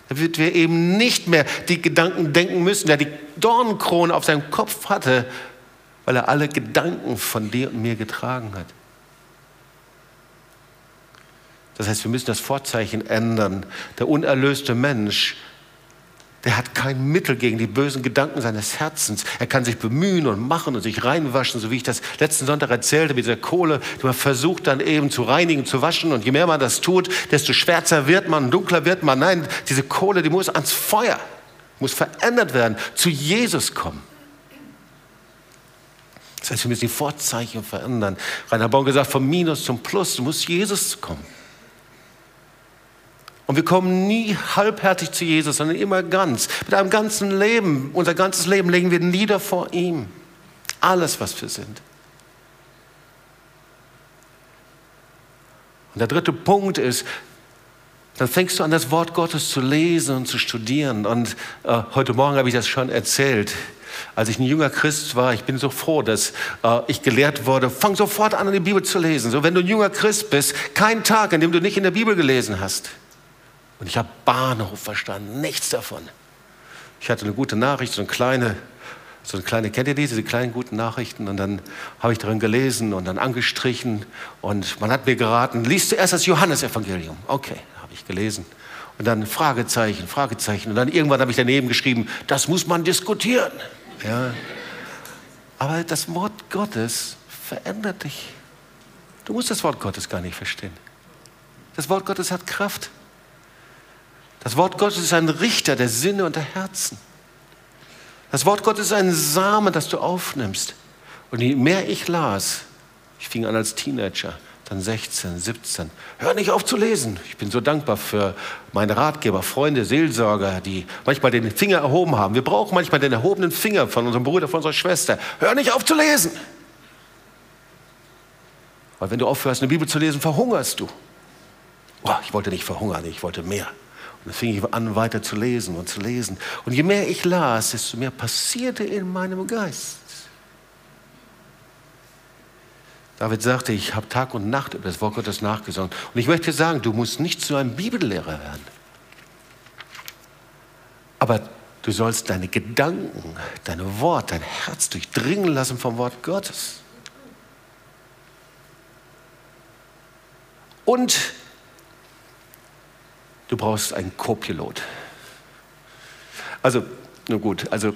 damit wir eben nicht mehr die Gedanken denken müssen, der die Dornenkrone auf seinem Kopf hatte, weil er alle Gedanken von dir und mir getragen hat. Das heißt, wir müssen das Vorzeichen ändern. Der unerlöste Mensch der hat kein Mittel gegen die bösen Gedanken seines Herzens. Er kann sich bemühen und machen und sich reinwaschen, so wie ich das letzten Sonntag erzählte mit dieser Kohle. Man versucht dann eben zu reinigen, zu waschen und je mehr man das tut, desto schwärzer wird man, dunkler wird man. Nein, diese Kohle, die muss ans Feuer, muss verändert werden, zu Jesus kommen. Das heißt, wir müssen die Vorzeichen verändern. Rainer Baum gesagt, vom Minus zum Plus, du musst Jesus kommen. Und wir kommen nie halbherzig zu Jesus, sondern immer ganz. Mit einem ganzen Leben, unser ganzes Leben legen wir nieder vor ihm. Alles, was wir sind. Und der dritte Punkt ist, dann fängst du an, das Wort Gottes zu lesen und zu studieren. Und äh, heute Morgen habe ich das schon erzählt. Als ich ein junger Christ war, ich bin so froh, dass äh, ich gelehrt wurde, fang sofort an, die Bibel zu lesen. So, wenn du ein junger Christ bist, kein Tag, an dem du nicht in der Bibel gelesen hast. Und ich habe Bahnhof verstanden, nichts davon. Ich hatte eine gute Nachricht, so eine kleine, so eine kleine, kennt ihr diese, die kleinen guten Nachrichten? Und dann habe ich darin gelesen und dann angestrichen und man hat mir geraten, liest zuerst das Johannesevangelium. Okay, habe ich gelesen. Und dann Fragezeichen, Fragezeichen. Und dann irgendwann habe ich daneben geschrieben, das muss man diskutieren. Ja. Aber das Wort Gottes verändert dich. Du musst das Wort Gottes gar nicht verstehen. Das Wort Gottes hat Kraft. Das Wort Gottes ist ein Richter der Sinne und der Herzen. Das Wort Gottes ist ein Samen, das du aufnimmst. Und je mehr ich las, ich fing an als Teenager, dann 16, 17, hör nicht auf zu lesen. Ich bin so dankbar für meine Ratgeber, Freunde, Seelsorger, die manchmal den Finger erhoben haben. Wir brauchen manchmal den erhobenen Finger von unserem Bruder, von unserer Schwester. Hör nicht auf zu lesen. Weil wenn du aufhörst, eine Bibel zu lesen, verhungerst du. Oh, ich wollte nicht verhungern, ich wollte mehr. Dann fing ich an, weiter zu lesen und zu lesen. Und je mehr ich las, desto mehr passierte in meinem Geist. David sagte, ich habe Tag und Nacht über das Wort Gottes nachgesonnen. Und ich möchte sagen, du musst nicht zu einem Bibellehrer werden. Aber du sollst deine Gedanken, deine Worte, dein Herz durchdringen lassen vom Wort Gottes. Und du brauchst einen Co-Pilot. Also, nur gut, also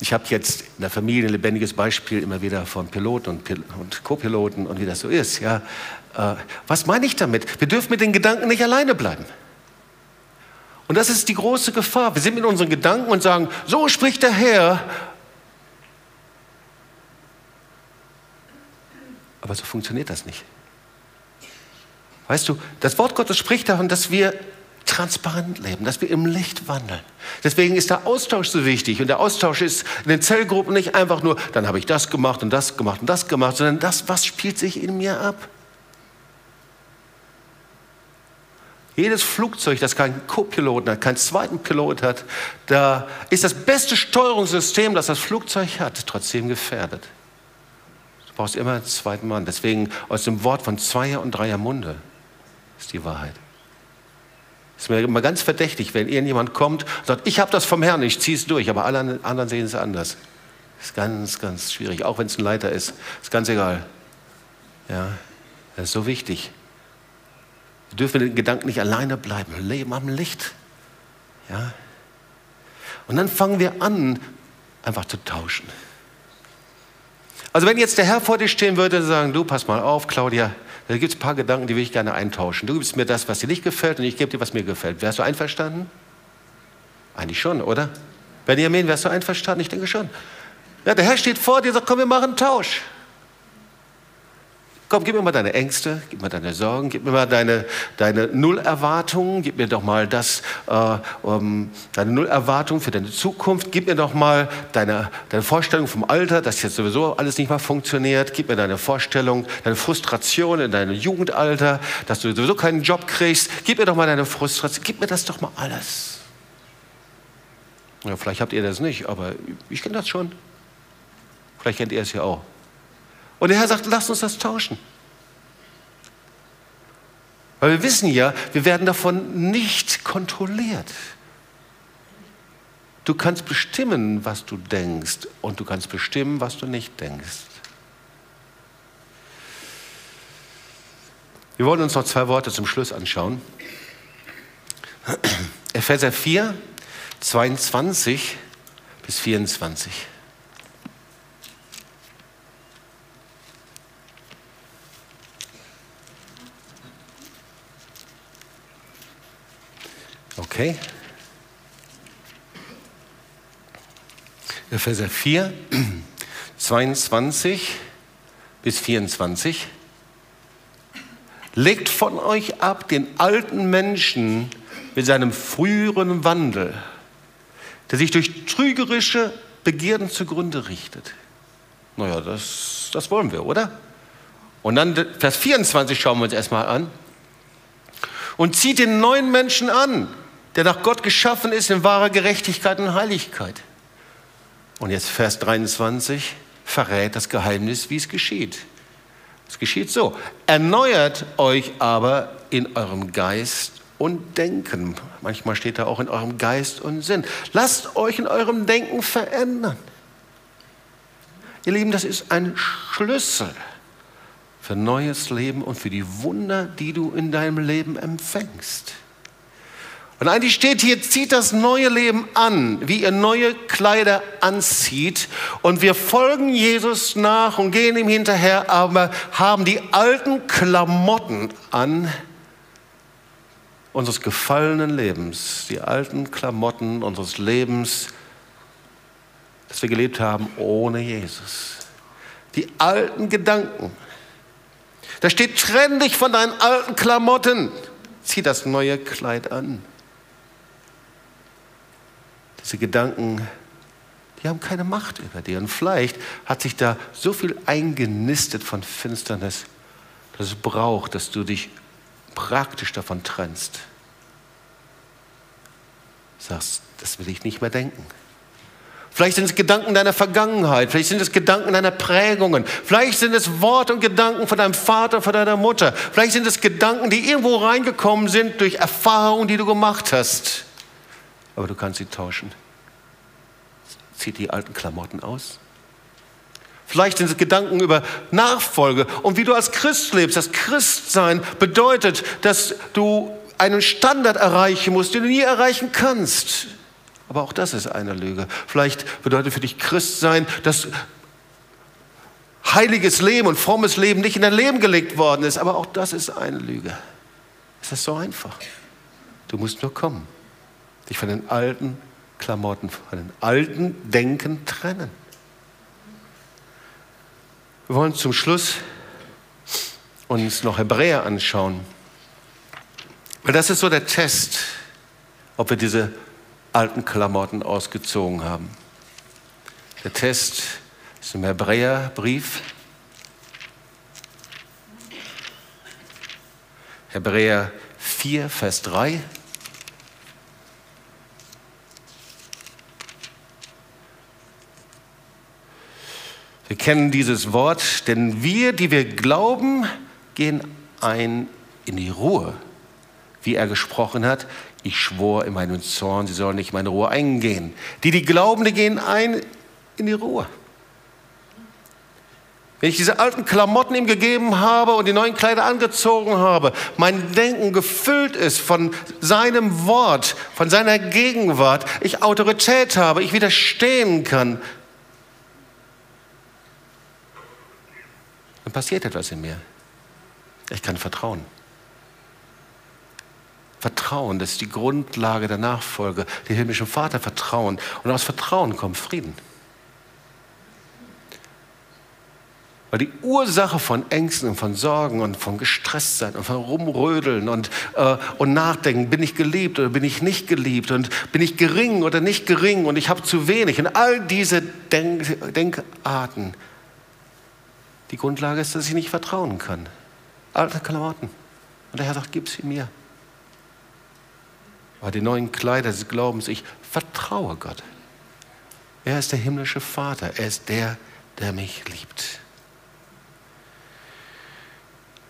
ich habe jetzt in der Familie ein lebendiges Beispiel immer wieder von Piloten und, Pil und Co-Piloten und wie das so ist. Ja. Äh, was meine ich damit? Wir dürfen mit den Gedanken nicht alleine bleiben. Und das ist die große Gefahr. Wir sind mit unseren Gedanken und sagen, so spricht der Herr. Aber so funktioniert das nicht. Weißt du, das Wort Gottes spricht davon, dass wir transparent leben, dass wir im Licht wandeln. Deswegen ist der Austausch so wichtig. Und der Austausch ist in den Zellgruppen nicht einfach nur, dann habe ich das gemacht und das gemacht und das gemacht, sondern das, was spielt sich in mir ab. Jedes Flugzeug, das keinen Co-Piloten hat, keinen zweiten Pilot hat, da ist das beste Steuerungssystem, das das Flugzeug hat, trotzdem gefährdet. Du brauchst immer einen zweiten Mann. Deswegen aus dem Wort von Zweier und Dreier Munde ist die Wahrheit. Es ist mir immer ganz verdächtig, wenn irgendjemand kommt und sagt, ich habe das vom Herrn, ich ziehe es durch, aber alle anderen sehen es anders. Das ist ganz, ganz schwierig, auch wenn es ein Leiter ist. Ist ganz egal. Ja, das ist so wichtig. Wir dürfen den Gedanken nicht alleine bleiben. Leben am Licht. Ja. Und dann fangen wir an, einfach zu tauschen. Also wenn jetzt der Herr vor dir stehen würde und sagen, du pass mal auf, Claudia, da gibt es ein paar Gedanken, die will ich gerne eintauschen. Du gibst mir das, was dir nicht gefällt, und ich gebe dir, was mir gefällt. Wärst du einverstanden? Eigentlich schon, oder? Benjamin, wärst du einverstanden? Ich denke schon. Ja, der Herr steht vor dir und sagt, komm, wir machen einen Tausch. Komm, gib mir mal deine Ängste, gib mir deine Sorgen, gib mir mal deine, deine Nullerwartungen, gib mir doch mal das, äh, um, deine Nullerwartung für deine Zukunft, gib mir doch mal deine, deine Vorstellung vom Alter, dass jetzt sowieso alles nicht mehr funktioniert, gib mir deine Vorstellung, deine Frustration in deinem Jugendalter, dass du sowieso keinen Job kriegst, gib mir doch mal deine Frustration, gib mir das doch mal alles. Ja, vielleicht habt ihr das nicht, aber ich kenne das schon. Vielleicht kennt ihr es ja auch. Und der Herr sagt, lass uns das tauschen. Weil wir wissen ja, wir werden davon nicht kontrolliert. Du kannst bestimmen, was du denkst und du kannst bestimmen, was du nicht denkst. Wir wollen uns noch zwei Worte zum Schluss anschauen. Epheser 4, 22 bis 24. Okay. Epheser 4, 22 bis 24. Legt von euch ab den alten Menschen mit seinem früheren Wandel, der sich durch trügerische Begierden zugrunde richtet. Naja, das, das wollen wir, oder? Und dann Vers 24 schauen wir uns erstmal an. Und zieht den neuen Menschen an, der nach Gott geschaffen ist in wahrer Gerechtigkeit und Heiligkeit. Und jetzt Vers 23 verrät das Geheimnis, wie es geschieht. Es geschieht so. Erneuert euch aber in eurem Geist und Denken. Manchmal steht da auch in eurem Geist und Sinn. Lasst euch in eurem Denken verändern. Ihr Lieben, das ist ein Schlüssel für neues Leben und für die Wunder, die du in deinem Leben empfängst. Und eigentlich steht hier, zieht das neue Leben an, wie ihr neue Kleider anzieht. Und wir folgen Jesus nach und gehen ihm hinterher, aber haben die alten Klamotten an unseres gefallenen Lebens, die alten Klamotten unseres Lebens, das wir gelebt haben ohne Jesus. Die alten Gedanken. Da steht, trenn dich von deinen alten Klamotten, zieh das neue Kleid an. Diese Gedanken, die haben keine Macht über dir. Und vielleicht hat sich da so viel eingenistet von Finsternis, dass es braucht, dass du dich praktisch davon trennst. Sagst, das will ich nicht mehr denken. Vielleicht sind es Gedanken deiner Vergangenheit, vielleicht sind es Gedanken deiner Prägungen, vielleicht sind es Worte und Gedanken von deinem Vater, von deiner Mutter, vielleicht sind es Gedanken, die irgendwo reingekommen sind durch Erfahrungen, die du gemacht hast aber du kannst sie tauschen. Zieh die alten Klamotten aus. Vielleicht sind es Gedanken über Nachfolge und wie du als Christ lebst. Das Christsein bedeutet, dass du einen Standard erreichen musst, den du nie erreichen kannst. Aber auch das ist eine Lüge. Vielleicht bedeutet für dich Christsein, dass heiliges Leben und frommes Leben nicht in dein Leben gelegt worden ist. Aber auch das ist eine Lüge. Es ist so einfach. Du musst nur kommen dich von den alten Klamotten, von den alten Denken trennen. Wir wollen zum Schluss uns noch Hebräer anschauen. Weil das ist so der Test, ob wir diese alten Klamotten ausgezogen haben. Der Test ist im Hebräerbrief. Hebräer 4, Vers 3. Wir kennen dieses Wort, denn wir, die wir glauben, gehen ein in die Ruhe, wie er gesprochen hat. Ich schwor in meinem Zorn, sie sollen nicht in meine Ruhe eingehen. Die, die glauben, die gehen ein in die Ruhe. Wenn ich diese alten Klamotten ihm gegeben habe und die neuen Kleider angezogen habe, mein Denken gefüllt ist von seinem Wort, von seiner Gegenwart, ich Autorität habe, ich widerstehen kann, dann passiert etwas in mir. Ich kann vertrauen. Vertrauen, das ist die Grundlage der Nachfolge, dem himmlischen Vater vertrauen. Und aus Vertrauen kommt Frieden. Weil die Ursache von Ängsten und von Sorgen und von Gestresstsein und von Rumrödeln und, äh, und Nachdenken, bin ich geliebt oder bin ich nicht geliebt und bin ich gering oder nicht gering und ich habe zu wenig und all diese Denk Denkarten die Grundlage ist, dass ich nicht vertrauen kann. Alte Klamotten. Und der Herr sagt, gib sie mir. Aber die neuen Kleider des Glaubens, ich vertraue Gott. Er ist der himmlische Vater. Er ist der, der mich liebt.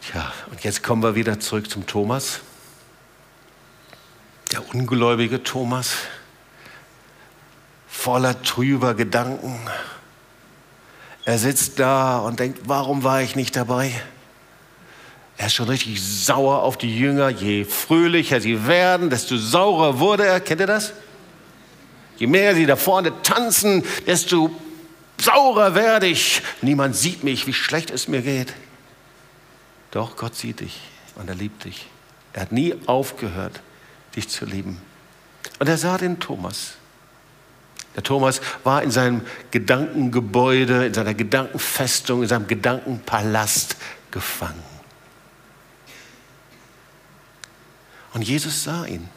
Tja, und jetzt kommen wir wieder zurück zum Thomas. Der ungläubige Thomas, voller trüber Gedanken, er sitzt da und denkt, warum war ich nicht dabei? Er ist schon richtig sauer auf die Jünger. Je fröhlicher sie werden, desto saurer wurde er. Kennt ihr das? Je mehr sie da vorne tanzen, desto saurer werde ich. Niemand sieht mich, wie schlecht es mir geht. Doch Gott sieht dich und er liebt dich. Er hat nie aufgehört, dich zu lieben. Und er sah den Thomas. Der Thomas war in seinem Gedankengebäude, in seiner Gedankenfestung, in seinem Gedankenpalast gefangen. Und Jesus sah ihn.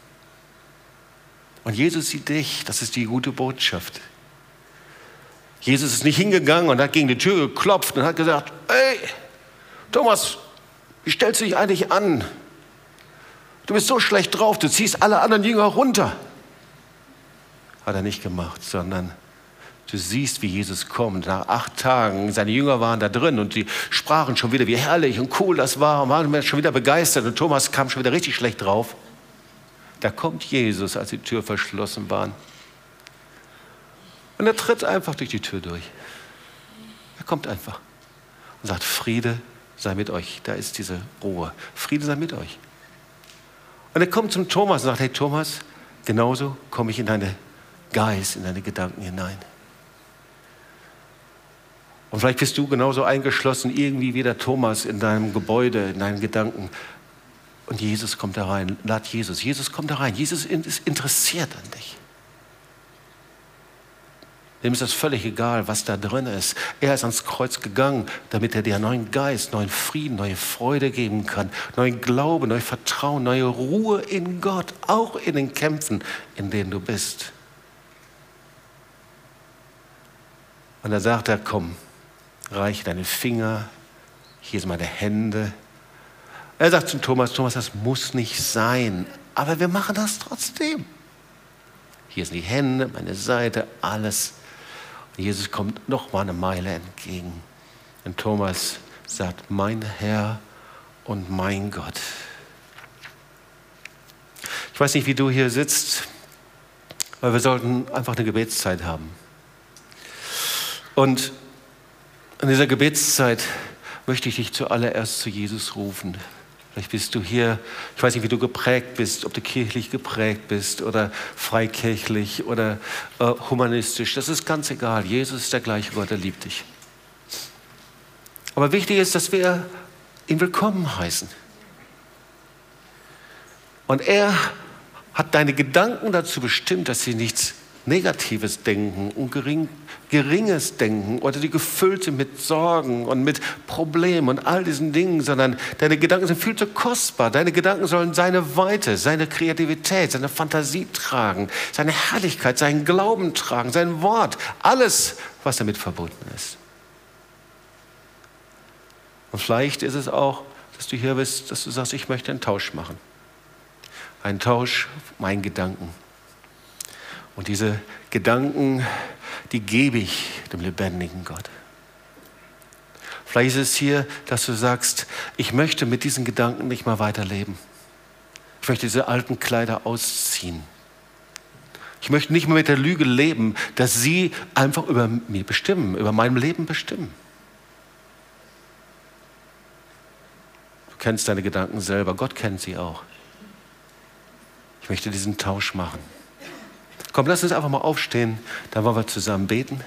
Und Jesus sieht dich. Das ist die gute Botschaft. Jesus ist nicht hingegangen und hat gegen die Tür geklopft und hat gesagt, hey, Thomas, wie stellst du dich eigentlich an? Du bist so schlecht drauf, du ziehst alle anderen Jünger runter. Hat er nicht gemacht, sondern du siehst, wie Jesus kommt. Nach acht Tagen, seine Jünger waren da drin und die sprachen schon wieder, wie herrlich und cool das war und waren schon wieder begeistert und Thomas kam schon wieder richtig schlecht drauf. Da kommt Jesus, als die Tür verschlossen war. Und er tritt einfach durch die Tür durch. Er kommt einfach und sagt, Friede sei mit euch. Da ist diese Ruhe. Friede sei mit euch. Und er kommt zum Thomas und sagt, hey Thomas, genauso komme ich in deine Geist, in deine Gedanken hinein. Und vielleicht bist du genauso eingeschlossen, irgendwie wie der Thomas in deinem Gebäude, in deinen Gedanken. Und Jesus kommt da rein. Lad Jesus. Jesus kommt da rein. Jesus ist interessiert an dich. Dem ist das völlig egal, was da drin ist. Er ist ans Kreuz gegangen, damit er dir neuen Geist, neuen Frieden, neue Freude geben kann, neuen Glauben, neues Vertrauen, neue Ruhe in Gott, auch in den Kämpfen, in denen du bist. Und da sagt er, komm, reich deine Finger, hier sind meine Hände. Er sagt zu Thomas, Thomas, das muss nicht sein, aber wir machen das trotzdem. Hier sind die Hände, meine Seite, alles. Und Jesus kommt noch mal eine Meile entgegen. Und Thomas sagt, mein Herr und mein Gott. Ich weiß nicht, wie du hier sitzt, weil wir sollten einfach eine Gebetszeit haben. Und in dieser Gebetszeit möchte ich dich zuallererst zu Jesus rufen. Vielleicht bist du hier, ich weiß nicht, wie du geprägt bist, ob du kirchlich geprägt bist oder freikirchlich oder äh, humanistisch. Das ist ganz egal. Jesus ist der gleiche Gott, er liebt dich. Aber wichtig ist, dass wir ihn willkommen heißen. Und er hat deine Gedanken dazu bestimmt, dass sie nichts negatives Denken und gering, geringes Denken oder die gefüllt sind mit Sorgen und mit Problemen und all diesen Dingen, sondern deine Gedanken sind viel zu kostbar. Deine Gedanken sollen seine Weite, seine Kreativität, seine Fantasie tragen, seine Herrlichkeit, seinen Glauben tragen, sein Wort, alles, was damit verbunden ist. Und vielleicht ist es auch, dass du hier bist, dass du sagst, ich möchte einen Tausch machen. Einen Tausch meinen Gedanken. Und diese Gedanken, die gebe ich dem lebendigen Gott. Vielleicht ist es hier, dass du sagst, ich möchte mit diesen Gedanken nicht mehr weiterleben. Ich möchte diese alten Kleider ausziehen. Ich möchte nicht mehr mit der Lüge leben, dass sie einfach über mir bestimmen, über mein Leben bestimmen. Du kennst deine Gedanken selber, Gott kennt sie auch. Ich möchte diesen Tausch machen. Komm, lass uns einfach mal aufstehen, dann wollen wir zusammen beten.